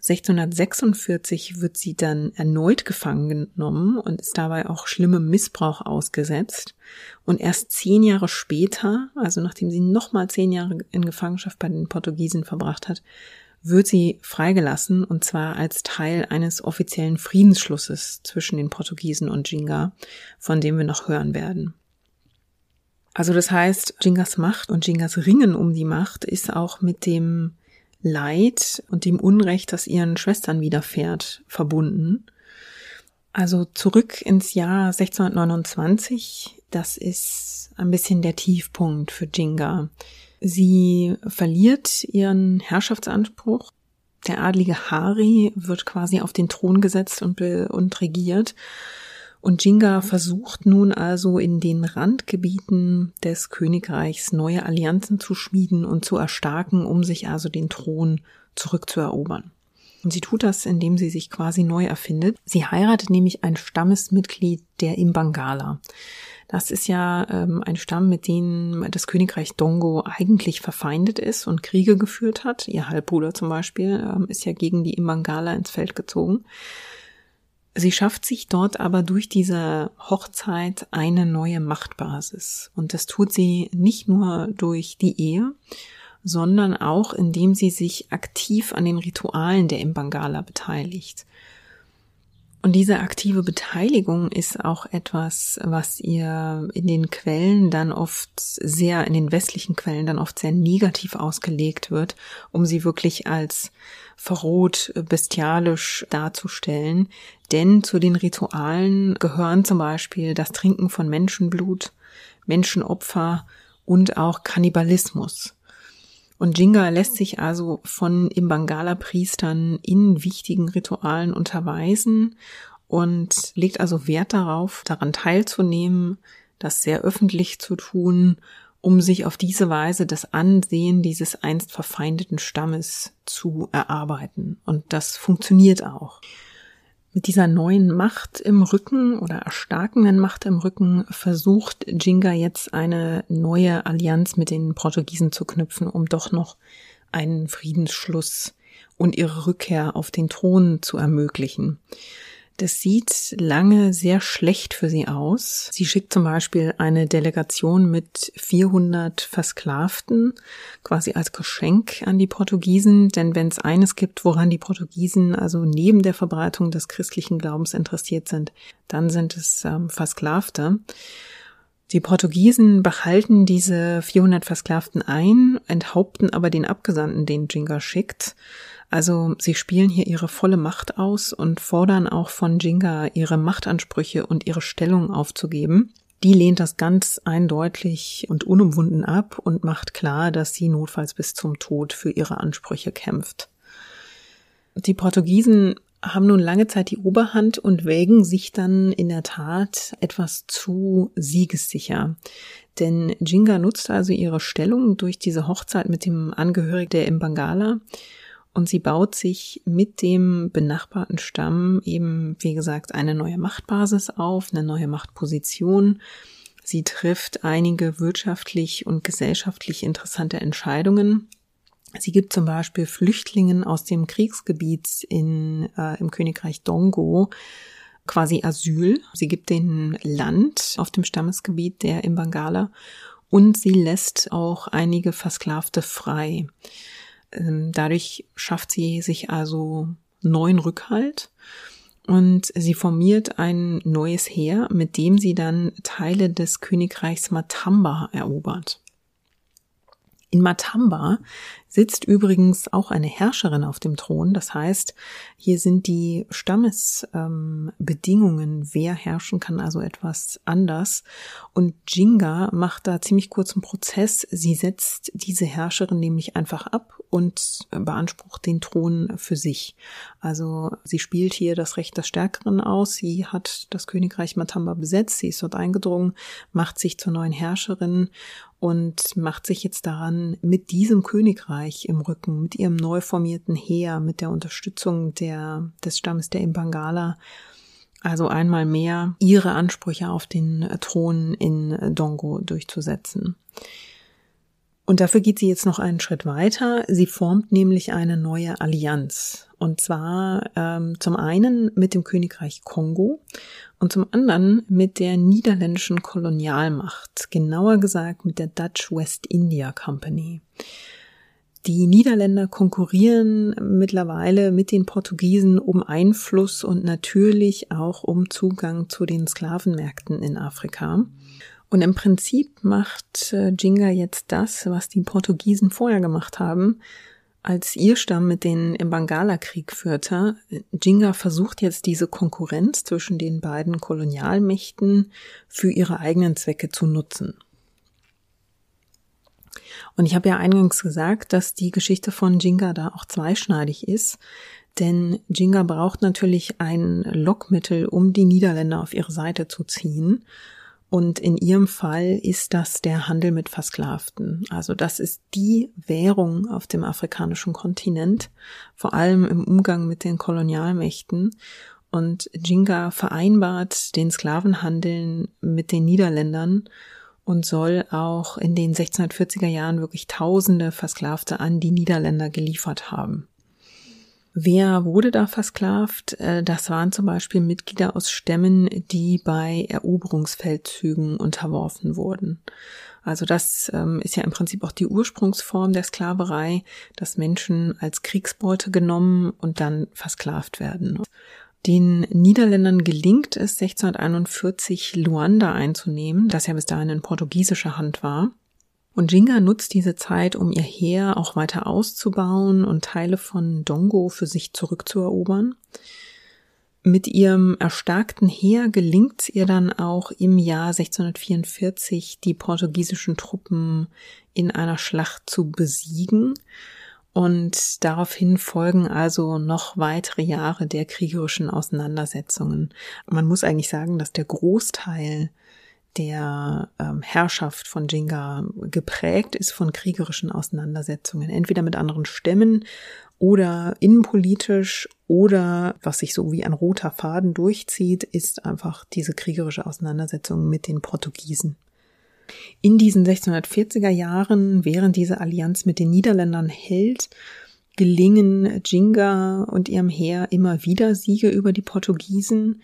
1646 wird sie dann erneut gefangen genommen und ist dabei auch schlimmem Missbrauch ausgesetzt. Und erst zehn Jahre später, also nachdem sie nochmal zehn Jahre in Gefangenschaft bei den Portugiesen verbracht hat, wird sie freigelassen und zwar als Teil eines offiziellen Friedensschlusses zwischen den Portugiesen und Jinga, von dem wir noch hören werden. Also das heißt, Jingas Macht und Jingas Ringen um die Macht ist auch mit dem Leid und dem Unrecht, das ihren Schwestern widerfährt, verbunden. Also zurück ins Jahr 1629, das ist ein bisschen der Tiefpunkt für Jinga. Sie verliert ihren Herrschaftsanspruch. Der adlige Hari wird quasi auf den Thron gesetzt und, und regiert. Und Jinga versucht nun also in den Randgebieten des Königreichs neue Allianzen zu schmieden und zu erstarken, um sich also den Thron zurückzuerobern. Und sie tut das, indem sie sich quasi neu erfindet. Sie heiratet nämlich ein Stammesmitglied der Imbangala. Das ist ja ähm, ein Stamm, mit dem das Königreich Dongo eigentlich verfeindet ist und Kriege geführt hat. Ihr Halbbruder zum Beispiel ähm, ist ja gegen die Imbangala ins Feld gezogen. Sie schafft sich dort aber durch diese Hochzeit eine neue Machtbasis. Und das tut sie nicht nur durch die Ehe, sondern auch indem sie sich aktiv an den Ritualen der Imbangala beteiligt. Und diese aktive Beteiligung ist auch etwas, was ihr in den Quellen dann oft sehr, in den westlichen Quellen dann oft sehr negativ ausgelegt wird, um sie wirklich als verroht, bestialisch darzustellen. Denn zu den Ritualen gehören zum Beispiel das Trinken von Menschenblut, Menschenopfer und auch Kannibalismus. Und Jinga lässt sich also von Imbangala-Priestern in wichtigen Ritualen unterweisen und legt also Wert darauf, daran teilzunehmen, das sehr öffentlich zu tun, um sich auf diese Weise das Ansehen dieses einst verfeindeten Stammes zu erarbeiten. Und das funktioniert auch. Mit dieser neuen Macht im Rücken oder erstarkenden Macht im Rücken versucht Jinga jetzt eine neue Allianz mit den Portugiesen zu knüpfen, um doch noch einen Friedensschluss und ihre Rückkehr auf den Thron zu ermöglichen. Das sieht lange sehr schlecht für sie aus. Sie schickt zum Beispiel eine Delegation mit 400 Versklavten quasi als Geschenk an die Portugiesen, denn wenn es eines gibt, woran die Portugiesen also neben der Verbreitung des christlichen Glaubens interessiert sind, dann sind es ähm, Versklavte. Die Portugiesen behalten diese 400 Versklavten ein, enthaupten aber den Abgesandten, den Jinga schickt. Also sie spielen hier ihre volle Macht aus und fordern auch von Jinga ihre Machtansprüche und ihre Stellung aufzugeben. Die lehnt das ganz eindeutig und unumwunden ab und macht klar, dass sie notfalls bis zum Tod für ihre Ansprüche kämpft. Die Portugiesen haben nun lange Zeit die Oberhand und wägen sich dann in der Tat etwas zu siegessicher. Denn Jinga nutzt also ihre Stellung durch diese Hochzeit mit dem Angehörigen der Imbangala und sie baut sich mit dem benachbarten Stamm eben, wie gesagt, eine neue Machtbasis auf, eine neue Machtposition. Sie trifft einige wirtschaftlich und gesellschaftlich interessante Entscheidungen. Sie gibt zum Beispiel Flüchtlingen aus dem Kriegsgebiet in, äh, im Königreich Dongo quasi Asyl. Sie gibt den Land auf dem Stammesgebiet der Imbangala und sie lässt auch einige Versklavte frei. Ähm, dadurch schafft sie sich also neuen Rückhalt und sie formiert ein neues Heer, mit dem sie dann Teile des Königreichs Matamba erobert. In Matamba sitzt übrigens auch eine Herrscherin auf dem Thron. Das heißt, hier sind die Stammesbedingungen, ähm, wer herrschen kann, also etwas anders. Und Jinga macht da ziemlich kurzen Prozess. Sie setzt diese Herrscherin nämlich einfach ab und beansprucht den Thron für sich. Also sie spielt hier das Recht des Stärkeren aus. Sie hat das Königreich Matamba besetzt. Sie ist dort eingedrungen, macht sich zur neuen Herrscherin und macht sich jetzt daran, mit diesem Königreich Reich im Rücken, mit ihrem neu formierten Heer, mit der Unterstützung der, des Stammes der Imbangala, also einmal mehr ihre Ansprüche auf den Thron in Dongo durchzusetzen. Und dafür geht sie jetzt noch einen Schritt weiter. Sie formt nämlich eine neue Allianz. Und zwar ähm, zum einen mit dem Königreich Kongo und zum anderen mit der niederländischen Kolonialmacht, genauer gesagt mit der Dutch West India Company. Die Niederländer konkurrieren mittlerweile mit den Portugiesen um Einfluss und natürlich auch um Zugang zu den Sklavenmärkten in Afrika. Und im Prinzip macht äh, Jinga jetzt das, was die Portugiesen vorher gemacht haben, als ihr Stamm mit den im Bangala-Krieg führte. Jinga versucht jetzt diese Konkurrenz zwischen den beiden Kolonialmächten für ihre eigenen Zwecke zu nutzen. Und ich habe ja eingangs gesagt, dass die Geschichte von Jinga da auch zweischneidig ist. Denn Jinga braucht natürlich ein Lockmittel, um die Niederländer auf ihre Seite zu ziehen. Und in ihrem Fall ist das der Handel mit Versklavten. Also das ist die Währung auf dem afrikanischen Kontinent, vor allem im Umgang mit den Kolonialmächten. Und Jinga vereinbart den Sklavenhandeln mit den Niederländern und soll auch in den 1640er Jahren wirklich Tausende Versklavte an die Niederländer geliefert haben. Wer wurde da versklavt? Äh, das waren zum Beispiel Mitglieder aus Stämmen, die bei Eroberungsfeldzügen unterworfen wurden. Also das ähm, ist ja im Prinzip auch die Ursprungsform der Sklaverei, dass Menschen als Kriegsbeute genommen und dann versklavt werden. Den Niederländern gelingt es 1641 Luanda einzunehmen, das ja bis dahin in portugiesischer Hand war. Und Jinga nutzt diese Zeit, um ihr Heer auch weiter auszubauen und Teile von Dongo für sich zurückzuerobern. Mit ihrem erstarkten Heer gelingt es ihr dann auch im Jahr 1644, die portugiesischen Truppen in einer Schlacht zu besiegen. Und daraufhin folgen also noch weitere Jahre der kriegerischen Auseinandersetzungen. Man muss eigentlich sagen, dass der Großteil der ähm, Herrschaft von Jinga geprägt ist von kriegerischen Auseinandersetzungen, entweder mit anderen Stämmen oder innenpolitisch oder was sich so wie ein roter Faden durchzieht, ist einfach diese kriegerische Auseinandersetzung mit den Portugiesen. In diesen 1640er Jahren, während diese Allianz mit den Niederländern hält, gelingen Jinga und ihrem Heer immer wieder Siege über die Portugiesen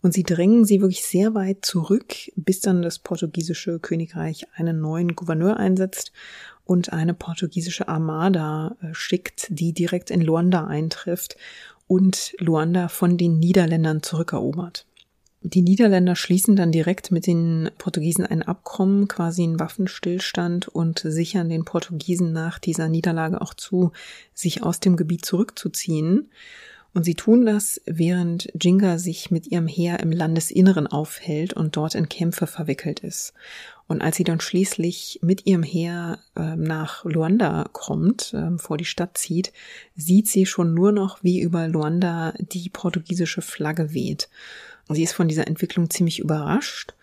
und sie drängen sie wirklich sehr weit zurück, bis dann das portugiesische Königreich einen neuen Gouverneur einsetzt und eine portugiesische Armada äh, schickt, die direkt in Luanda eintrifft und Luanda von den Niederländern zurückerobert. Die Niederländer schließen dann direkt mit den Portugiesen ein Abkommen, quasi einen Waffenstillstand und sichern den Portugiesen nach dieser Niederlage auch zu, sich aus dem Gebiet zurückzuziehen. Und sie tun das, während Jinga sich mit ihrem Heer im Landesinneren aufhält und dort in Kämpfe verwickelt ist. Und als sie dann schließlich mit ihrem Heer äh, nach Luanda kommt, äh, vor die Stadt zieht, sieht sie schon nur noch, wie über Luanda die portugiesische Flagge weht. Sie ist von dieser Entwicklung ziemlich überrascht.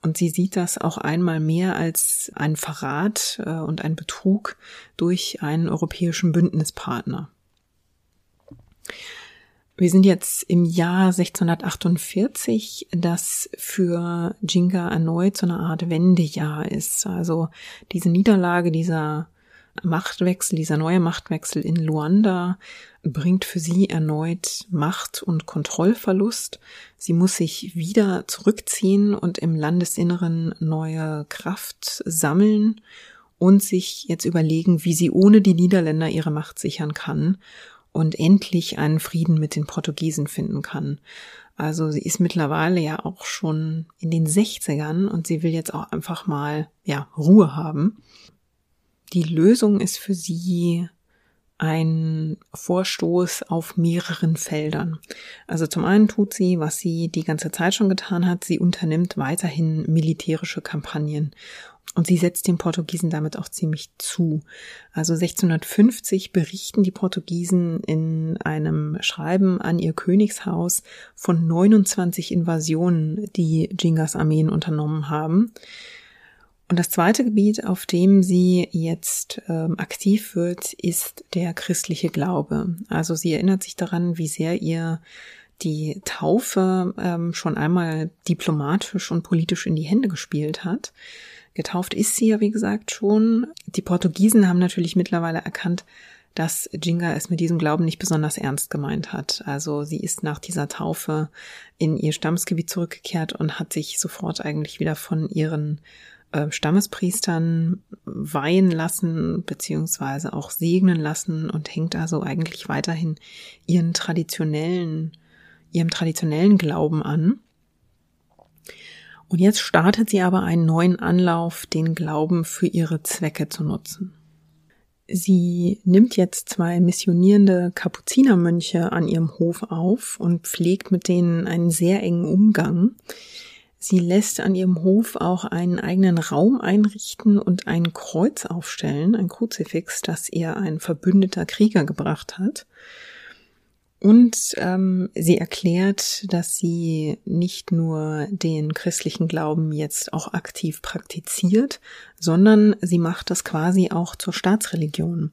Und sie sieht das auch einmal mehr als ein Verrat äh, und ein Betrug durch einen europäischen Bündnispartner. Wir sind jetzt im Jahr 1648, das für Jinga erneut so eine Art Wendejahr ist. Also diese Niederlage, dieser Machtwechsel, dieser neue Machtwechsel in Luanda bringt für sie erneut Macht- und Kontrollverlust. Sie muss sich wieder zurückziehen und im Landesinneren neue Kraft sammeln und sich jetzt überlegen, wie sie ohne die Niederländer ihre Macht sichern kann und endlich einen Frieden mit den Portugiesen finden kann. Also sie ist mittlerweile ja auch schon in den 60ern und sie will jetzt auch einfach mal, ja, Ruhe haben. Die Lösung ist für sie ein Vorstoß auf mehreren Feldern. Also zum einen tut sie, was sie die ganze Zeit schon getan hat, sie unternimmt weiterhin militärische Kampagnen und sie setzt den Portugiesen damit auch ziemlich zu. Also 1650 berichten die Portugiesen in einem Schreiben an ihr Königshaus von 29 Invasionen, die Jingas Armeen unternommen haben. Und das zweite Gebiet, auf dem sie jetzt ähm, aktiv wird, ist der christliche Glaube. Also sie erinnert sich daran, wie sehr ihr die Taufe ähm, schon einmal diplomatisch und politisch in die Hände gespielt hat. Getauft ist sie ja, wie gesagt, schon. Die Portugiesen haben natürlich mittlerweile erkannt, dass Jinga es mit diesem Glauben nicht besonders ernst gemeint hat. Also sie ist nach dieser Taufe in ihr Stammesgebiet zurückgekehrt und hat sich sofort eigentlich wieder von ihren äh, Stammespriestern weihen lassen, beziehungsweise auch segnen lassen und hängt also eigentlich weiterhin ihren traditionellen, ihrem traditionellen Glauben an. Und jetzt startet sie aber einen neuen Anlauf, den Glauben für ihre Zwecke zu nutzen. Sie nimmt jetzt zwei missionierende Kapuzinermönche an ihrem Hof auf und pflegt mit denen einen sehr engen Umgang. Sie lässt an ihrem Hof auch einen eigenen Raum einrichten und ein Kreuz aufstellen, ein Kruzifix, das ihr ein verbündeter Krieger gebracht hat. Und ähm, sie erklärt, dass sie nicht nur den christlichen Glauben jetzt auch aktiv praktiziert, sondern sie macht das quasi auch zur Staatsreligion.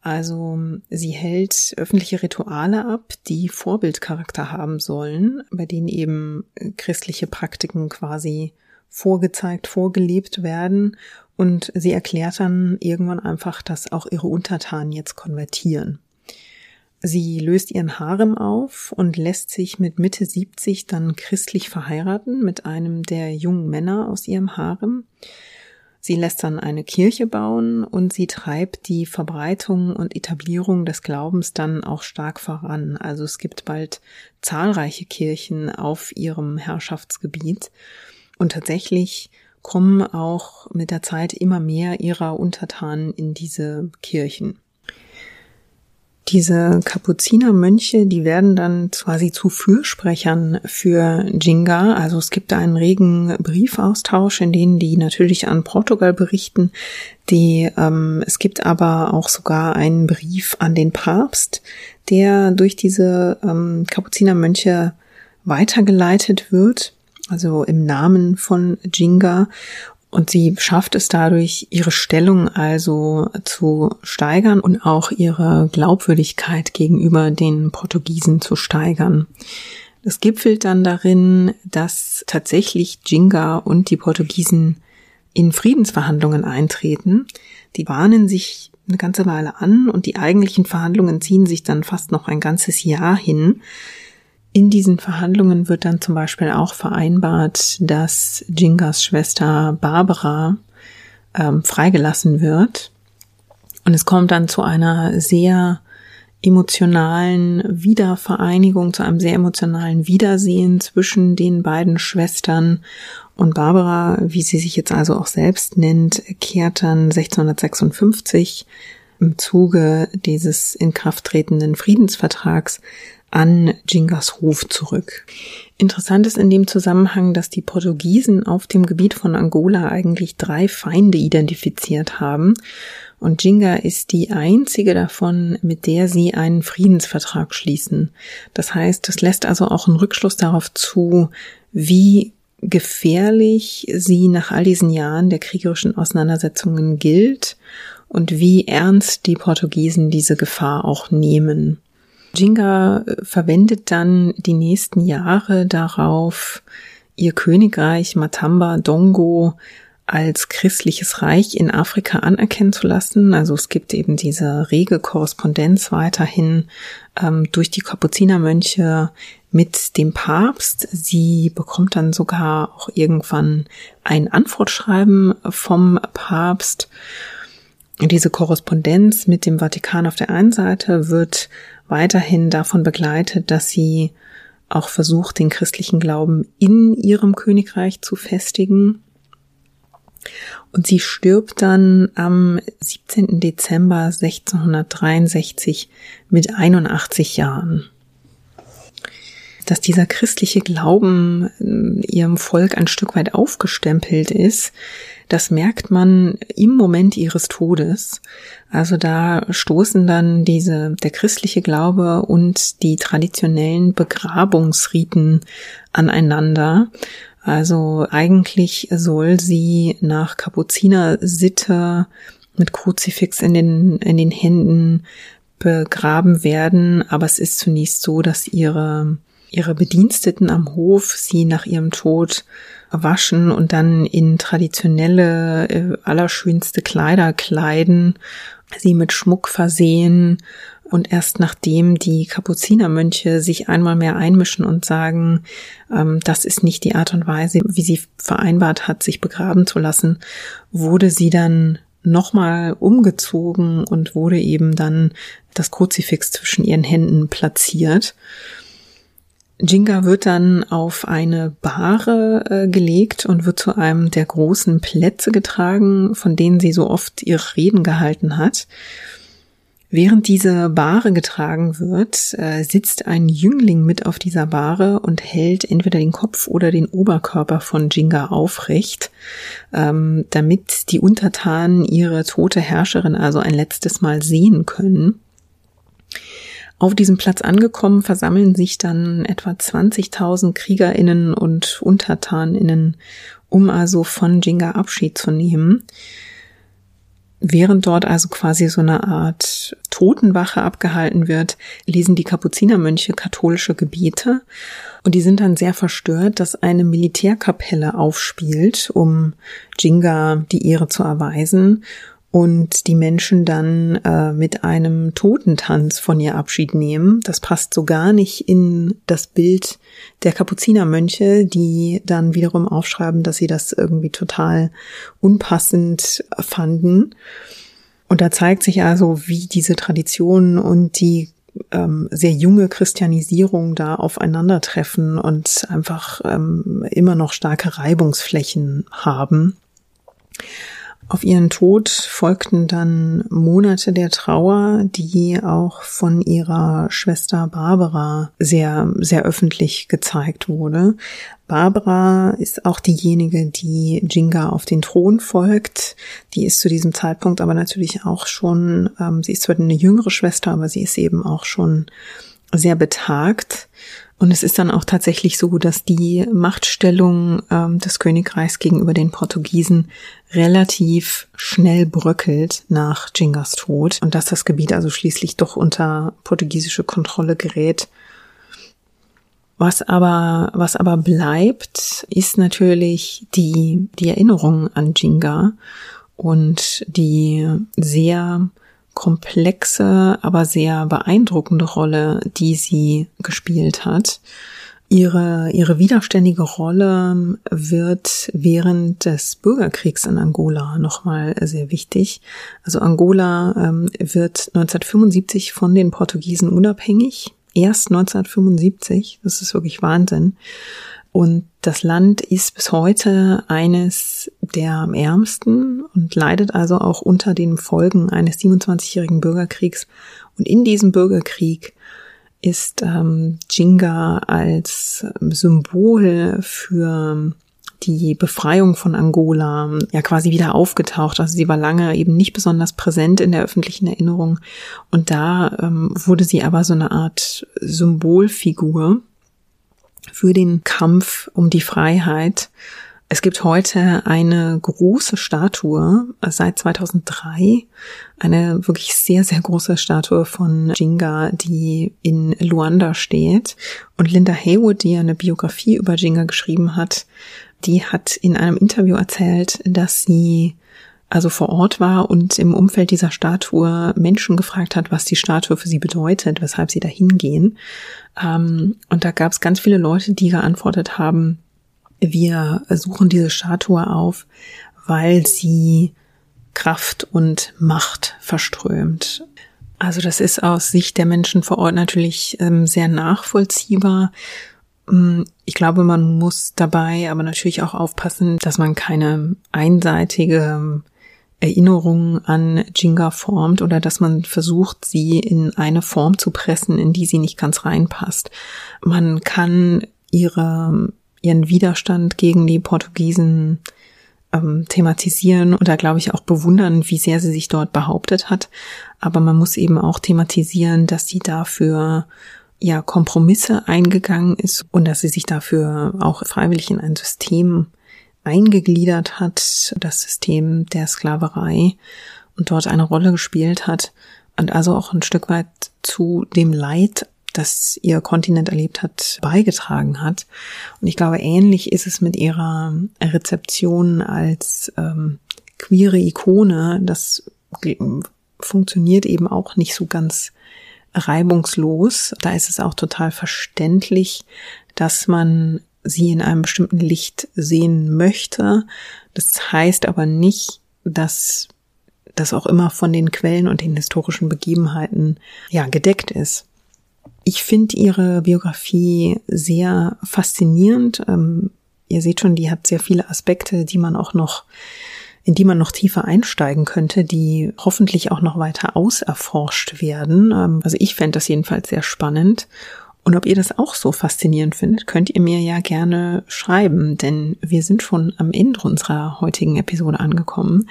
Also sie hält öffentliche Rituale ab, die Vorbildcharakter haben sollen, bei denen eben christliche Praktiken quasi vorgezeigt, vorgelebt werden. Und sie erklärt dann irgendwann einfach, dass auch ihre Untertanen jetzt konvertieren. Sie löst ihren Harem auf und lässt sich mit Mitte 70 dann christlich verheiraten mit einem der jungen Männer aus ihrem Harem. Sie lässt dann eine Kirche bauen und sie treibt die Verbreitung und Etablierung des Glaubens dann auch stark voran. Also es gibt bald zahlreiche Kirchen auf ihrem Herrschaftsgebiet und tatsächlich kommen auch mit der Zeit immer mehr ihrer Untertanen in diese Kirchen. Diese Kapuzinermönche, die werden dann quasi zu Fürsprechern für Jinga. Also es gibt einen regen Briefaustausch, in denen die natürlich an Portugal berichten. Die, ähm, es gibt aber auch sogar einen Brief an den Papst, der durch diese ähm, Kapuzinermönche weitergeleitet wird, also im Namen von Jinga. Und sie schafft es dadurch, ihre Stellung also zu steigern und auch ihre Glaubwürdigkeit gegenüber den Portugiesen zu steigern. Das gipfelt dann darin, dass tatsächlich Jinga und die Portugiesen in Friedensverhandlungen eintreten. Die bahnen sich eine ganze Weile an und die eigentlichen Verhandlungen ziehen sich dann fast noch ein ganzes Jahr hin. In diesen Verhandlungen wird dann zum Beispiel auch vereinbart, dass Jingas Schwester Barbara ähm, freigelassen wird. Und es kommt dann zu einer sehr emotionalen Wiedervereinigung, zu einem sehr emotionalen Wiedersehen zwischen den beiden Schwestern. Und Barbara, wie sie sich jetzt also auch selbst nennt, kehrt dann 1656 im Zuge dieses inkrafttretenden Friedensvertrags an Jingas Hof zurück. Interessant ist in dem Zusammenhang, dass die Portugiesen auf dem Gebiet von Angola eigentlich drei Feinde identifiziert haben. Und Jinga ist die einzige davon, mit der sie einen Friedensvertrag schließen. Das heißt, das lässt also auch einen Rückschluss darauf zu, wie gefährlich sie nach all diesen Jahren der kriegerischen Auseinandersetzungen gilt und wie ernst die Portugiesen diese Gefahr auch nehmen. Jinga äh, verwendet dann die nächsten Jahre darauf, ihr Königreich Matamba Dongo als christliches Reich in Afrika anerkennen zu lassen. Also es gibt eben diese rege Korrespondenz weiterhin ähm, durch die Kapuzinermönche mit dem Papst. Sie bekommt dann sogar auch irgendwann ein Antwortschreiben vom Papst. Diese Korrespondenz mit dem Vatikan auf der einen Seite wird weiterhin davon begleitet, dass sie auch versucht, den christlichen Glauben in ihrem Königreich zu festigen. Und sie stirbt dann am 17. Dezember 1663 mit 81 Jahren. Dass dieser christliche Glauben ihrem Volk ein Stück weit aufgestempelt ist, das merkt man im Moment ihres Todes. Also da stoßen dann diese, der christliche Glaube und die traditionellen Begrabungsriten aneinander. Also eigentlich soll sie nach Kapuzinersitte mit Kruzifix in den, in den Händen begraben werden, aber es ist zunächst so, dass ihre, ihre Bediensteten am Hof sie nach ihrem Tod waschen und dann in traditionelle, äh, allerschönste Kleider kleiden, sie mit Schmuck versehen und erst nachdem die Kapuzinermönche sich einmal mehr einmischen und sagen, ähm, das ist nicht die Art und Weise, wie sie vereinbart hat, sich begraben zu lassen, wurde sie dann nochmal umgezogen und wurde eben dann das Kruzifix zwischen ihren Händen platziert. Jinga wird dann auf eine Bahre äh, gelegt und wird zu einem der großen Plätze getragen, von denen sie so oft ihre Reden gehalten hat. Während diese Bahre getragen wird, äh, sitzt ein Jüngling mit auf dieser Bahre und hält entweder den Kopf oder den Oberkörper von Jinga aufrecht, ähm, damit die Untertanen ihre tote Herrscherin also ein letztes Mal sehen können. Auf diesem Platz angekommen versammeln sich dann etwa 20.000 Kriegerinnen und Untertaninnen, um also von Jinga Abschied zu nehmen. Während dort also quasi so eine Art Totenwache abgehalten wird, lesen die Kapuzinermönche katholische Gebete und die sind dann sehr verstört, dass eine Militärkapelle aufspielt, um Jinga die Ehre zu erweisen und die Menschen dann äh, mit einem Totentanz von ihr Abschied nehmen. Das passt so gar nicht in das Bild der Kapuzinermönche, die dann wiederum aufschreiben, dass sie das irgendwie total unpassend fanden. Und da zeigt sich also, wie diese Tradition und die ähm, sehr junge Christianisierung da aufeinandertreffen und einfach ähm, immer noch starke Reibungsflächen haben. Auf ihren Tod folgten dann Monate der Trauer, die auch von ihrer Schwester Barbara sehr, sehr öffentlich gezeigt wurde. Barbara ist auch diejenige, die Jinga auf den Thron folgt. Die ist zu diesem Zeitpunkt aber natürlich auch schon, ähm, sie ist zwar eine jüngere Schwester, aber sie ist eben auch schon sehr betagt und es ist dann auch tatsächlich so, dass die Machtstellung ähm, des Königreichs gegenüber den Portugiesen relativ schnell bröckelt nach Jingas Tod und dass das Gebiet also schließlich doch unter portugiesische Kontrolle gerät. Was aber, was aber bleibt, ist natürlich die, die Erinnerung an Jinga und die sehr komplexe, aber sehr beeindruckende Rolle, die sie gespielt hat. Ihre, ihre widerständige Rolle wird während des Bürgerkriegs in Angola nochmal sehr wichtig. Also Angola ähm, wird 1975 von den Portugiesen unabhängig. Erst 1975. Das ist wirklich Wahnsinn. Und das Land ist bis heute eines der ärmsten und leidet also auch unter den Folgen eines 27-jährigen Bürgerkriegs. Und in diesem Bürgerkrieg ist ähm, Jinga als Symbol für die Befreiung von Angola ja quasi wieder aufgetaucht. Also sie war lange eben nicht besonders präsent in der öffentlichen Erinnerung und da ähm, wurde sie aber so eine Art Symbolfigur für den Kampf um die Freiheit. Es gibt heute eine große Statue seit 2003, eine wirklich sehr, sehr große Statue von Jinga, die in Luanda steht. Und Linda Haywood, die eine Biografie über Jinga geschrieben hat, die hat in einem Interview erzählt, dass sie also vor Ort war und im Umfeld dieser Statue Menschen gefragt hat, was die Statue für sie bedeutet, weshalb sie da hingehen. Ähm, und da gab es ganz viele Leute, die geantwortet haben, wir suchen diese Statue auf, weil sie Kraft und Macht verströmt. Also das ist aus Sicht der Menschen vor Ort natürlich ähm, sehr nachvollziehbar. Mm, ich glaube, man muss dabei aber natürlich auch aufpassen, dass man keine einseitige Erinnerungen an Jinga formt oder dass man versucht, sie in eine Form zu pressen, in die sie nicht ganz reinpasst. Man kann ihre, ihren Widerstand gegen die Portugiesen ähm, thematisieren oder glaube ich auch bewundern, wie sehr sie sich dort behauptet hat. Aber man muss eben auch thematisieren, dass sie dafür ja Kompromisse eingegangen ist und dass sie sich dafür auch freiwillig in ein System eingegliedert hat, das System der Sklaverei und dort eine Rolle gespielt hat und also auch ein Stück weit zu dem Leid, das ihr Kontinent erlebt hat, beigetragen hat. Und ich glaube, ähnlich ist es mit ihrer Rezeption als ähm, queere Ikone. Das funktioniert eben auch nicht so ganz reibungslos. Da ist es auch total verständlich, dass man sie in einem bestimmten Licht sehen möchte. Das heißt aber nicht, dass das auch immer von den Quellen und den historischen Begebenheiten ja gedeckt ist. Ich finde ihre Biografie sehr faszinierend. Ähm, ihr seht schon, die hat sehr viele Aspekte, die man auch noch in die man noch tiefer einsteigen könnte, die hoffentlich auch noch weiter auserforscht werden. Ähm, also ich fände das jedenfalls sehr spannend. Und ob ihr das auch so faszinierend findet, könnt ihr mir ja gerne schreiben, denn wir sind schon am Ende unserer heutigen Episode angekommen.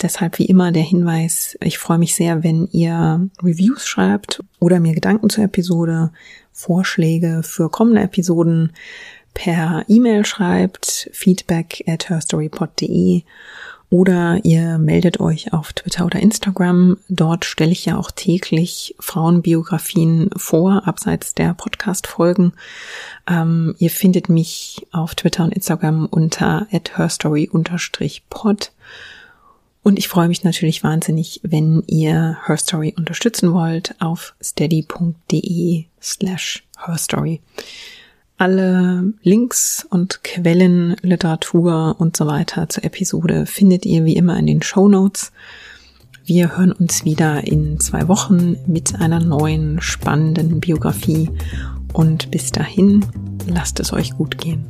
Deshalb wie immer der Hinweis, ich freue mich sehr, wenn ihr Reviews schreibt oder mir Gedanken zur Episode, Vorschläge für kommende Episoden per E-Mail schreibt, feedback at herstorypod.de oder ihr meldet euch auf Twitter oder Instagram. Dort stelle ich ja auch täglich Frauenbiografien vor, abseits der Podcast-Folgen. Ähm, ihr findet mich auf Twitter und Instagram unter herstory-pod. Und ich freue mich natürlich wahnsinnig, wenn ihr Herstory unterstützen wollt auf steady.de slash herstory. Alle Links und Quellen, Literatur und so weiter zur Episode findet ihr wie immer in den Show Notes. Wir hören uns wieder in zwei Wochen mit einer neuen spannenden Biografie und bis dahin lasst es euch gut gehen.